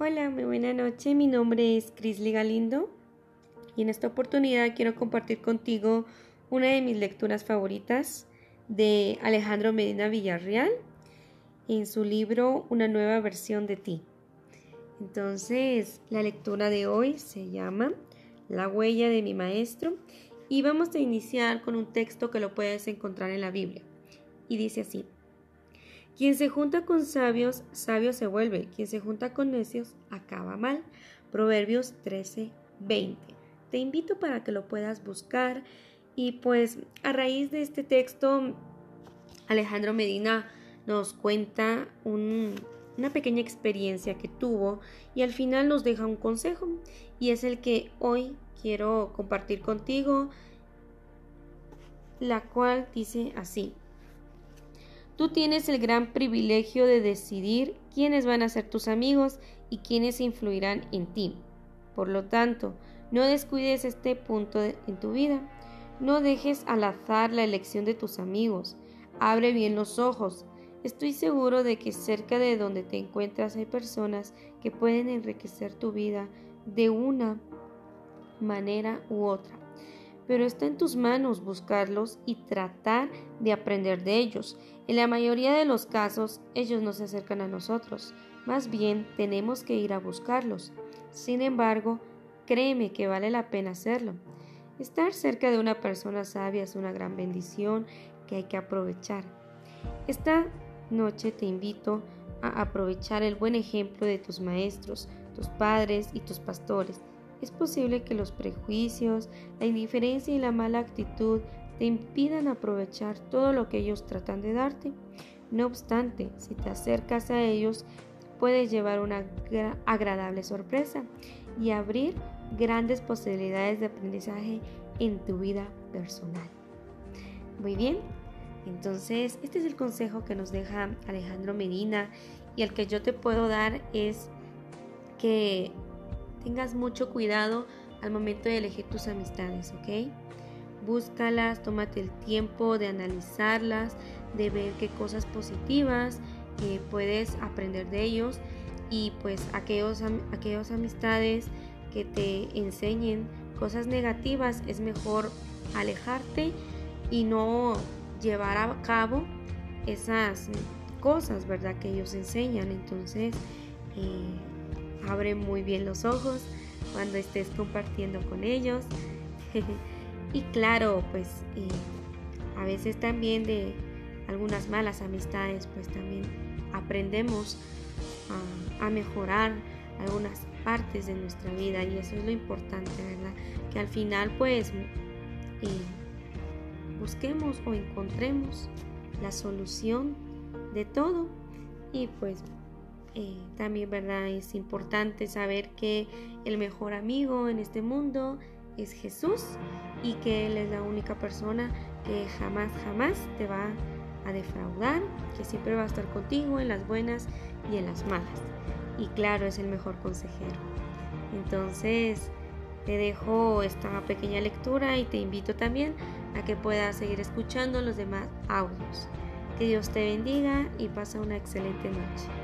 Hola, muy buena noche. Mi nombre es Crisley Galindo y en esta oportunidad quiero compartir contigo una de mis lecturas favoritas de Alejandro Medina Villarreal en su libro Una nueva versión de ti. Entonces, la lectura de hoy se llama La huella de mi maestro y vamos a iniciar con un texto que lo puedes encontrar en la Biblia. Y dice así. Quien se junta con sabios, sabio se vuelve. Quien se junta con necios, acaba mal. Proverbios 13, 20. Te invito para que lo puedas buscar. Y pues a raíz de este texto, Alejandro Medina nos cuenta una pequeña experiencia que tuvo y al final nos deja un consejo. Y es el que hoy quiero compartir contigo, la cual dice así. Tú tienes el gran privilegio de decidir quiénes van a ser tus amigos y quiénes influirán en ti. Por lo tanto, no descuides este punto en tu vida. No dejes al azar la elección de tus amigos. Abre bien los ojos. Estoy seguro de que cerca de donde te encuentras hay personas que pueden enriquecer tu vida de una manera u otra. Pero está en tus manos buscarlos y tratar de aprender de ellos. En la mayoría de los casos, ellos no se acercan a nosotros, más bien tenemos que ir a buscarlos. Sin embargo, créeme que vale la pena hacerlo. Estar cerca de una persona sabia es una gran bendición que hay que aprovechar. Esta noche te invito a aprovechar el buen ejemplo de tus maestros, tus padres y tus pastores. Es posible que los prejuicios, la indiferencia y la mala actitud te impidan aprovechar todo lo que ellos tratan de darte. No obstante, si te acercas a ellos, puedes llevar una agradable sorpresa y abrir grandes posibilidades de aprendizaje en tu vida personal. Muy bien, entonces este es el consejo que nos deja Alejandro Medina y el que yo te puedo dar es que tengas mucho cuidado al momento de elegir tus amistades, ¿ok? búscalas, tómate el tiempo de analizarlas, de ver qué cosas positivas que puedes aprender de ellos y pues aquellos, aquellos amistades que te enseñen cosas negativas es mejor alejarte y no llevar a cabo esas cosas, ¿verdad? Que ellos enseñan. Entonces, eh, abre muy bien los ojos cuando estés compartiendo con ellos. Y claro, pues a veces también de algunas malas amistades, pues también aprendemos a, mejorar algunas partes de nuestra vida y eso es lo importante, ¿verdad? Que al final pues busquemos o encontremos la solución de todo y pues eh, también, ¿verdad? Es importante saber que el mejor amigo en este mundo es Jesús y que Él es la única persona que jamás, jamás te va a defraudar, que siempre va a estar contigo en las buenas y en las malas. Y claro, es el mejor consejero. Entonces, te dejo esta pequeña lectura y te invito también a que puedas seguir escuchando los demás audios. Que Dios te bendiga y pasa una excelente noche.